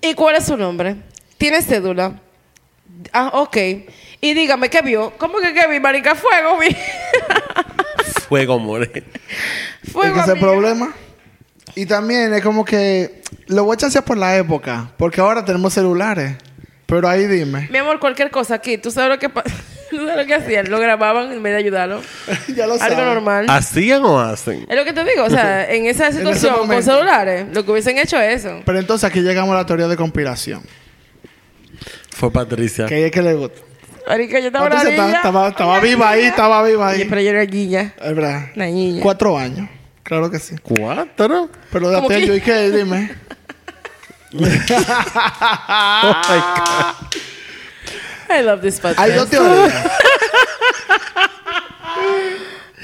¿Y cuál es su nombre? ¿Tiene cédula? Ah, ok. Y dígame, ¿qué vio? ¿Cómo que qué vi, marica? Fuego, vi. Fuego, more. Fuego, es que ese problema. Y también es como que lo voy a chancear por la época, porque ahora tenemos celulares. Pero ahí dime. Mi amor, cualquier cosa aquí. ¿Tú sabes lo que, ¿Tú sabes lo que hacían? Lo grababan en vez de ayudarlo. ya lo. Algo normal. ¿Hacían o hacen? Es lo que te digo. O sea, en esa situación con celulares, lo que hubiesen hecho es eso. Pero entonces aquí llegamos a la teoría de conspiración. Fue Patricia. Que es que le gusta. Marica, yo estaba una Entonces, niña. estaba, estaba, estaba viva ahí, estaba viva ahí. pero yo era niña. Es verdad. Una niña. Cuatro años. Claro que sí. ¿Cuatro? Pero de ¿Cómo que? aquello, ¿y qué? Dime. Oh my God. I love this podcast. Hay dos teorías.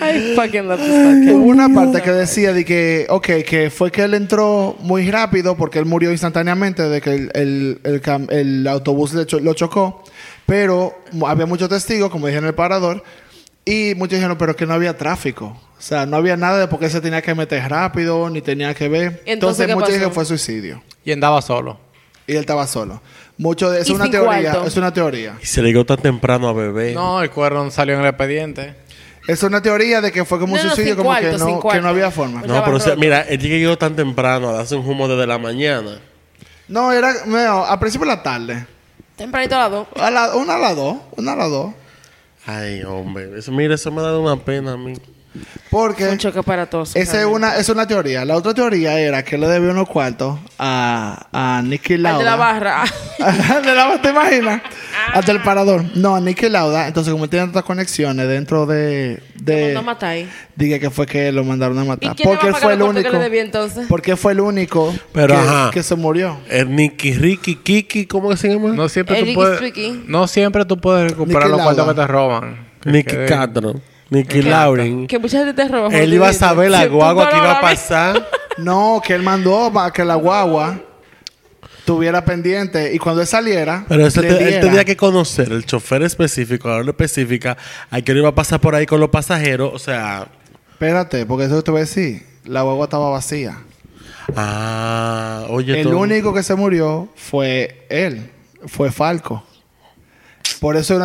I fucking love this podcast. Hubo una parte que decía de que, ok, que fue que él entró muy rápido porque él murió instantáneamente de que el, el, el cam- el autobús le cho- lo chocó. Pero había muchos testigos, como dije en el parador, y muchos dijeron, pero que no había tráfico. O sea, no había nada de por qué se tenía que meter rápido, ni tenía que ver. Entonces, Entonces, ¿qué muchos pasó? dijeron que fue suicidio. Y andaba solo. Y él estaba solo. Mucho de, es Y una teoría. cuarto. Es una teoría. Y se le llegó tan temprano a bebé. No, el cuerno no salió en el expediente. Es una teoría de que fue como un No, no, suicidio, sin como que, sin no, que cuarto. no había forma. No. Pero o sea, mira, él llegó tan temprano darse un humo desde la mañana. No, era no, a principio de la tarde. Tempranito a las dos. A la, una a las dos. Una a las dos. Ay, hombre. Eso, mira, eso me ha dado una pena a mí. Porque Un choque aparatoso. esa es una, es una teoría. La otra teoría era que le debió unos cuartos a, a Nicky Al Lauda. de la barra. Al de la barra, ¿te imaginas? Hasta el parador. No, a Nicky Lauda. Entonces, como tiene tantas conexiones dentro de... Lo de mandó a matar ahí. Dije que fue que lo mandaron a ¿Y matar. va Porque a él pagar fue el cuartos que único... le debía entonces? Porque fue el único Pero, que, ajá. que se murió. El Nicky Ricky Kiki, ¿cómo que se llama? No siempre, El tú Ricky puedes, no siempre tú puedes recuperar Nicky los cuartos que te roban. Que Nicky quede- Nicky Lauren. Que mucha gente te. Él iba a saber la guagua no que iba a pasar. No, que él mandó para que la guagua tuviera pendiente y cuando él saliera, Pero eso le te- él tenía que conocer el chofer específico, la hora específica, a que él iba a pasar por ahí con los pasajeros. O sea, Espérate, porque eso te voy a decir. La guagua estaba vacía. ah, oye, el todo- único que se murió fue él. Fue Falco. Por eso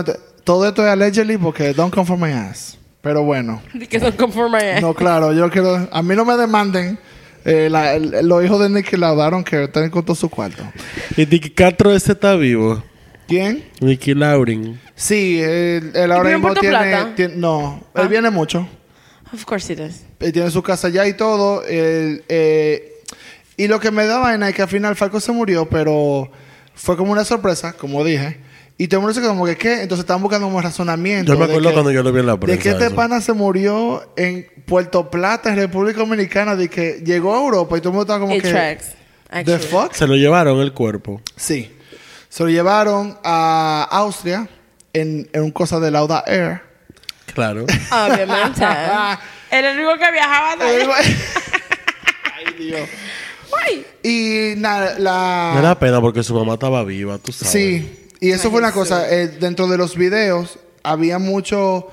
todo esto es allegedly porque don't come for my ass. Pero bueno. Que son conforme No, claro, yo quiero... A mí no me demanden. eh, la- el- los hijos de Nicky Laudaron que están con todo su cuarto. Y Nicky Castro ese está vivo. ¿Quién? Nicky Lauren. Sí, él, él ahora mismo tiene, No, Ah. él viene mucho. Of course it is. Él tiene su casa allá y todo. él, eh, y lo que me da vaina es que al final Falco se murió, pero fue como una sorpresa, como dije. Y todo el mundo quedó como que, ¿qué? Entonces estaban buscando un razonamiento. Yo me de acuerdo que- cuando yo lo vi en la De prensa. que este eso. pana se murió en Puerto Plata, en República Dominicana, de que llegó a Europa y todo el mundo estaba como It que... tracks. ¿The fuck? Se lo llevaron el cuerpo. Sí. Se lo llevaron a Austria en, en un cosa de Lauda Air. Claro. Obviamente. Era el único que viajaba de ahí. Ay, Dios. Ay. Y nada, la... Me da pena porque su mamá estaba viva, tú sabes. Sí, y eso Ay, fue una cosa. eh, dentro de los videos había mucho,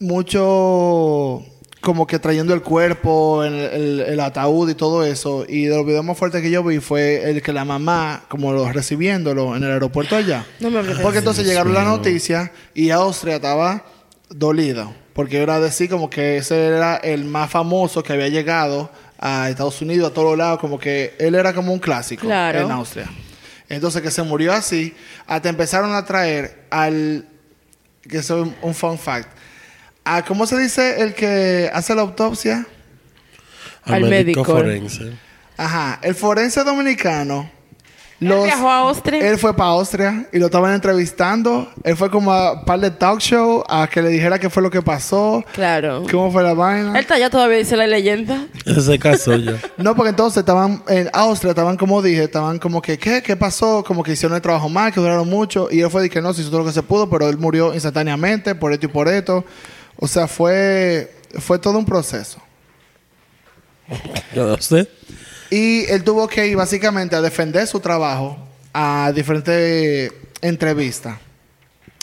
mucho, como que trayendo el cuerpo, el, el- el ataúd y todo eso. Y de los videos más fuertes que yo vi fue el que la mamá, como lo recibiéndolo en el aeropuerto allá. No me Porque entonces llegaron las noticias y Austria estaba dolida. Porque era decir como que ese era el más famoso que había llegado a Estados Unidos, a todos lados, como que él era como un clásico Claro. en Austria. Entonces que se murió así, hasta empezaron a traer al, que eso es un fun fact, a, ¿cómo se dice el que hace la autopsia? Al médico. forense. Ajá, el forense dominicano. Él viajó a Austria. él fue para Austria y lo estaban entrevistando. Él fue como a un par de talk show a que le dijera qué fue lo que pasó, Claro. cómo fue la vaina. Él está allá todavía, dice la leyenda. Ese se casó ya. No, porque entonces estaban en Austria, estaban como dije, estaban como que, ¿qué? ¿Qué pasó? Como que hicieron el trabajo mal, que duraron mucho. Y él fue de que no, se hizo todo lo que se pudo, pero él murió instantáneamente por esto y por esto. O sea, fue, fue todo un proceso. Yo no sé. Y él tuvo que ir básicamente a defender su trabajo a diferentes entrevistas.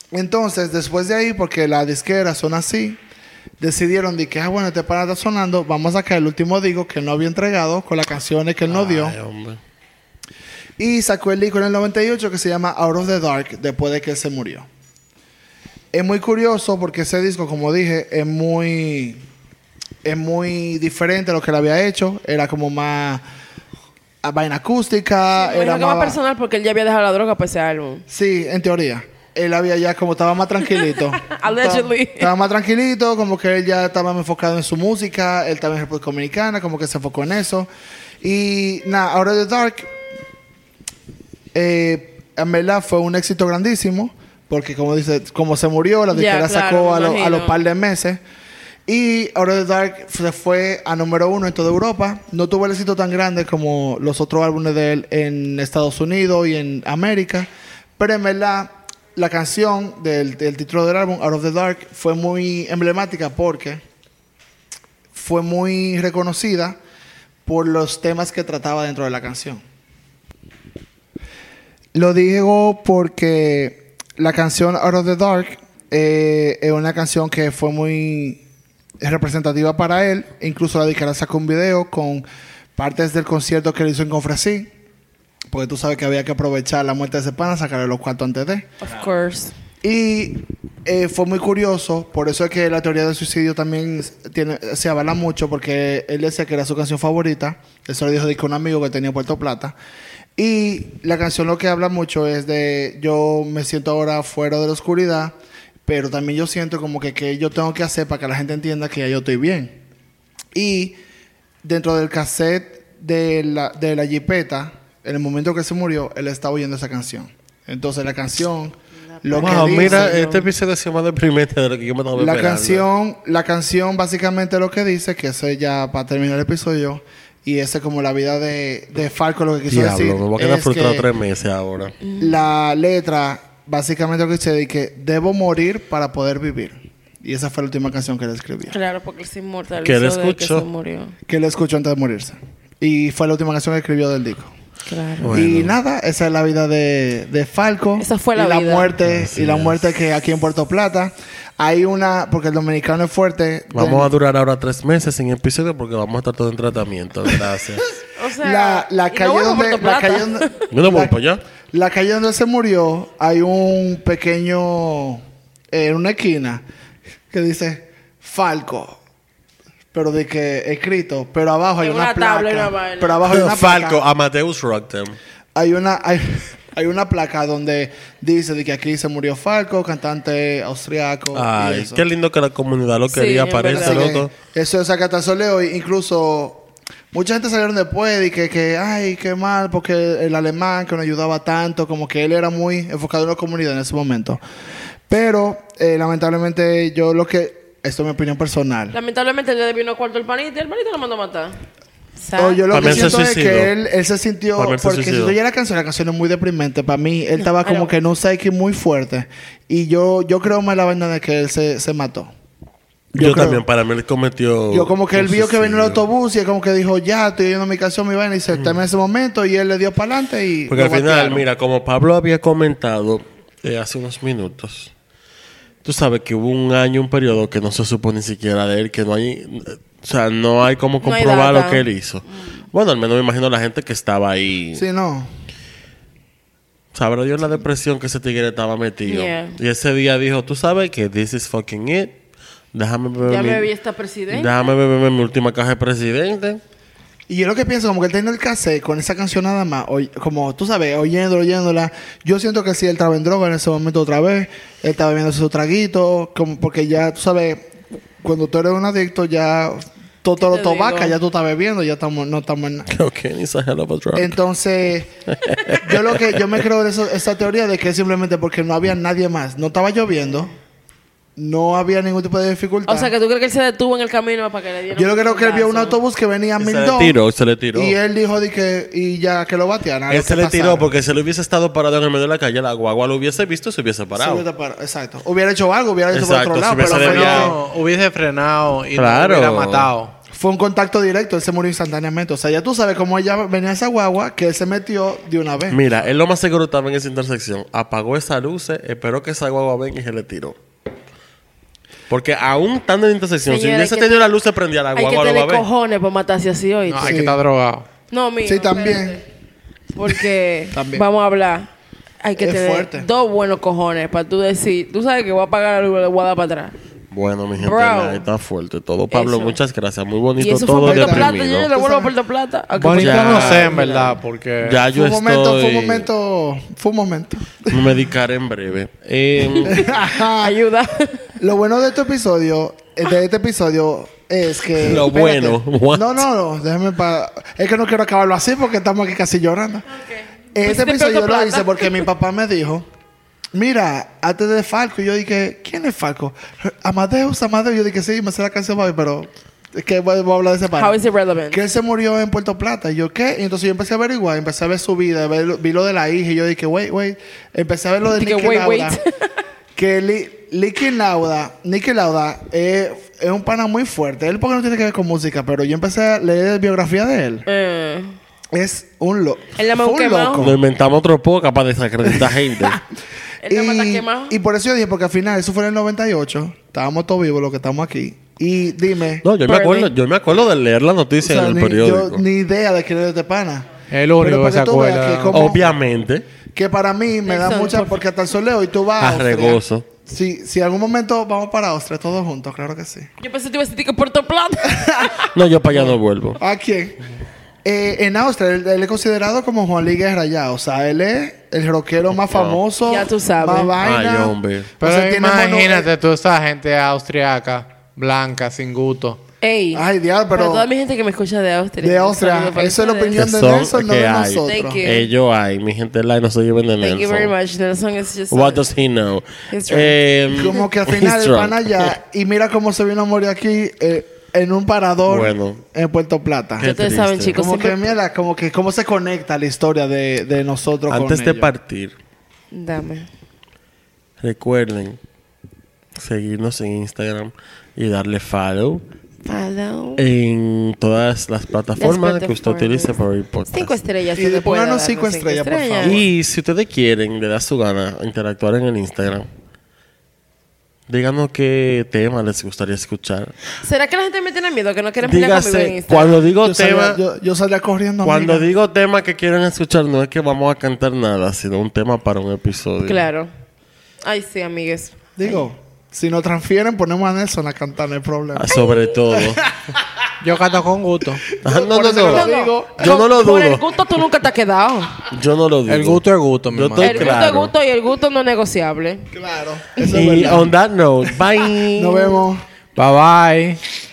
Entonces, después de ahí, porque las disqueras son así, decidieron de que, ah, bueno, este está sonando, vamos a sacar el último disco que no había entregado con las canciones que él no dio. Hombre. Y sacó el disco en el 98 que se llama Out of the Dark después de que él se murió. Es muy curioso porque ese disco, como dije, es muy, es muy diferente a lo que él había hecho. Era como más a vaina acústica. Me era más personal porque él ya había dejado la droga para ese álbum. Sí, en teoría. Él había ya como estaba más tranquilito. Allegedly. Estaba, estaba más tranquilito, como que él ya estaba más enfocado en su música. Él estaba en República Dominicana, como que se enfocó en eso. Y nada, of the Dark, eh, en verdad fue un éxito grandísimo. Porque como dice, como se murió, la disquera claro, sacó a, lo- a los par de meses. Y Out of the Dark se fue a número uno en toda Europa. No tuvo el éxito tan grande como los otros álbumes de él en Estados Unidos y en América. Pero en verdad, la canción del, del título del álbum, Out of the Dark, fue muy emblemática porque fue muy reconocida por los temas que trataba dentro de la canción. Lo digo porque la canción Out of the Dark eh, es una canción que fue muy representativa para él. Incluso la disquera sacó un video con partes del concierto que él hizo en Confresí. Porque tú sabes que había que aprovechar la muerte de ese pana, sacarle los cuartos antes de. Of course. Y eh, fue muy curioso, por eso es que la teoría del suicidio también tiene, se avala mucho, porque él decía que era su canción favorita. Eso lo dijo de un amigo que tenía en Puerto Plata. Y la canción lo que habla mucho es de yo me siento ahora fuera de la oscuridad, pero también yo siento como que, que yo tengo que hacer para que la gente entienda que ya yo estoy bien. Y dentro del cassette de la, de la jipeta, en el momento que se murió, él estaba oyendo esa canción. Entonces la canción, lo wow, que mira, dice, este episodio se más deprimente de lo que yo me estaba la esperando. canción, la canción básicamente lo que dice, que eso es ya para terminar el episodio, y ese es como la vida de, de Falco, lo que quiso Diablo, decir. me voy a quedar frustrado que tres meses ahora. La letra, básicamente lo que dice es que debo morir para poder vivir. Y esa fue la última canción que él escribió. Claro, porque él se inmortalizó Que él de escuchó. que se murió. Que él escuchó antes de morirse. Y fue la última canción que escribió del disco. Claro. Bueno. Y nada, esa es la vida de, de Falco. Esa fue la y la vida. muerte Así y la es. muerte que aquí en Puerto Plata hay una porque el dominicano es fuerte. Vamos a durar ahora tres meses sin episodio porque vamos a estar todo en tratamiento. Gracias. O sea, la, la no calle a donde Puerto la Plata. calle donde, Yo no voy la- para allá. La calle donde se murió hay un pequeño eh, en una esquina que dice Falco. Pero de que escrito, pero abajo hay una, una placa. tabla una pero abajo hay una Falco, placa. Amadeus Rocktem. hay una hay, hay una placa donde dice de que aquí se murió Falco, cantante austriaco. y Ay, eso. qué lindo que la comunidad lo Sí, quería. Así que loco. Eso es Acatanzoleo. Incluso mucha gente salieron después y que, que, ay, qué mal, porque el alemán que nos ayudaba tanto, como que él era muy enfocado en la comunidad en ese momento. Pero, eh, lamentablemente, yo lo que. Esto es mi opinión personal. Lamentablemente le vino cuarto el panita y el panita lo mandó a matar. ¿Sabes? O yo lo que siento es que él, él se sintió. Mí se Porque si la canción, la canción es muy deprimente. Para mí, él estaba como que en un psyche muy fuerte. Y yo, yo creo más la vaina de que él se, se mató. Yo, creo- también, para mí él cometió. Yo como que él vio que venía el autobús y él como que dijo, ya, estoy oyendo mi canción, mi vaina, y se terminó ese momento y él le dio para adelante y... Porque al final, batearon. mira, como Pablo había comentado eh, hace unos minutos, tú sabes que hubo un año, un periodo que no se supo ni siquiera de él, que no hay, o sea, no hay No hay comprobar lo que él hizo. Bueno, al menos me imagino la gente que estaba ahí. Sí, no. Sabrá Dios la depresión que ese tigre estaba metido. Yeah. Y ese día dijo, tú sabes que this is fucking it. Déjame beber Ya mi, me vi esta presidente. déjame beberme mi última caja de presidente. Y yo lo que pienso, como que él tiene el cassette con esa canción nada más, oy- como tú sabes, oyéndola, oyéndola, yo siento que si él estaba en droga en ese momento otra vez, él estaba viendo su traguito, como porque ya, tú sabes, cuando tú eres un adicto, ya todo, lo tobaca, ya tú estás bebiendo, ya estamos, no estamos en nada. Ok, it's a hell of a drug. Entonces, yo lo que yo me creo de eso- esa teoría de que simplemente porque no había nadie más, no estaba lloviendo, no había ningún tipo de dificultad. O sea, que tú crees que él se detuvo en el camino para que le dieran yo lo creo que él vio un autobús que venía a se le 1002 tiró, se le tiró. y él dijo de que y ya que lo batearan. a Él lo se le tiró porque si él hubiese estado parado en el medio de la calle, la guagua lo hubiese visto y se hubiese Se parado. hubiera parado, Exacto. Hubiera hecho algo, hubiera hecho por Exacto, otro lado, si pero hubiese No, hubiese frenado y Claro. no hubiera matado. fue un contacto directo, él se murió instantáneamente. O sea, ya tú sabes cómo ella venía esa guagua que él se metió de una vez. Mira, él lo más seguro estaba en esa intersección. Apagó esas luces, esperó que esa guagua venga y se le tiró. Porque aún estando en intersección, si hubiese hay que tenido te- la luz, se prendía la Hay que guagua, lo va a tener ver. cojones para matarse así hoy. No, hay Sí. que estar drogado. No, mío. Sí, también. Porque También. vamos a hablar. Hay que Es tener fuerte. dos buenos cojones para tú decir, tú sabes que voy a pagar la luz, le voy a dar para atrás. Bueno, mi gente, Bro. ahí está fuerte todo. Pablo, Eso. muchas gracias. Muy Y bonito eso fue todo Puerto Plata. deprimido. Yo le vuelvo a Puerto Plata. a Bonito Ya. no sé, en verdad, porque... Ya yo fue un momento, estoy... fue un momento, fue un momento. Me medicaré en breve. Eh, Ayuda. Lo bueno de este episodio, eh, de este episodio, es que. Lo espérate. bueno, what? No, no, no. Déjame pa... Es que no quiero acabarlo así porque estamos aquí casi llorando. Pues Este de episodio Puerto lo Plata. hice porque mi papá me dijo Mira, antes de Falco, yo dije, ¿quién es Falco? Amadeus, Amadeus. Yo dije, sí, me sé la canción, papi, pero es que voy, voy a hablar de ese How padre. is it relevant? Que él se murió en Puerto Plata. Y yo, ¿qué? Y entonces yo empecé a averiguar, empecé a ver su vida, ver lo- vi lo de la hija. Y yo dije, wait, wait. Empecé a ver lo de Nicky Lauda. wait. que Nicky Lauda, Nicky Lauda es, es un pana muy fuerte. Él porque no tiene que ver con música, pero yo empecé a leer biografía de él. Eh, Es un loco. Él llama un quemado. Nos inventamos otro poco para desacreditar gente. él no mata quemado. y por eso yo dije, porque al final, eso fue en el 98. Estábamos todos vivos los que estamos aquí. Y dime. No, yo me Bernie. acuerdo, yo me acuerdo de leer la o noticia sea, en el ni, periódico. yo ni idea de quién es este pana. El único Pero que se para que tú veas acuerda. que como- Obviamente. Que para mí me da mucha... por- Porque hasta el sol de hoy tú vas a Austria. Arregoso. Si, si en algún momento vamos para Austria todos juntos, claro que sí. Yo pensé que te iba a decir que Puerto Plata. No, yo para allá no vuelvo. ¿A quién? Eh, en Austria, él, él es considerado como Juan Luis Guerra ya. O sea, él es el rockero más famoso. Ya tú sabes. Más vaina. Ay, hombre. Pero O sea, imagínate tú, esa gente austriaca, blanca, sin gusto. Ey. Ay, diablo, Para pero... toda mi gente que me escucha de Austria. De Austria. para Esa es la opinión de son- Nelson, no que de hay. nosotros. Thank you. Ellos hay, mi gente like no se lleven de Thank you very Nelson. much. Nelson is just... What does he know? He's. Eh, Como que al final el pan allá... Y mira cómo se vino a morir aquí eh, en un parador Bueno. en Puerto Plata. Qué Ustedes saben, chicos. Como que mira, como que cómo se conecta la historia de, de nosotros Antes con de ellos. partir, Dame. recuerden seguirnos en Instagram y darle follow Follow. en todas las plataformas que usted utilice para oír podcast. Cinco estrellas. Y pónganos cinco ¿no? estrellas, por favor. Y si ustedes quieren, le da su gana interactuar en el Instagram, díganos qué tema les gustaría escuchar. ¿Será que la gente me tiene miedo que no quieren pelear conmigo en Instagram? cuando digo Yo tema, salía, yo, yo salía corriendo. cuando amiga. digo tema que quieren escuchar, no es que vamos a cantar nada, sino un tema para un episodio. Claro. Ay, sí, amigues. Digo, si nos transfieren, ponemos a Nelson a cantar, no hay problema. Ah, Sobre todo. Yo canto con gusto. Ah, no, no, no. lo digo. Yo no lo Por el dudo. gusto tú nunca te has quedado. Yo no lo dudo. El gusto es gusto, mi Yo hermano. estoy el gusto claro. es gusto y el gusto no es negociable. Claro. Eso es Y verdad. on that note, bye. Nos vemos. Bye bye.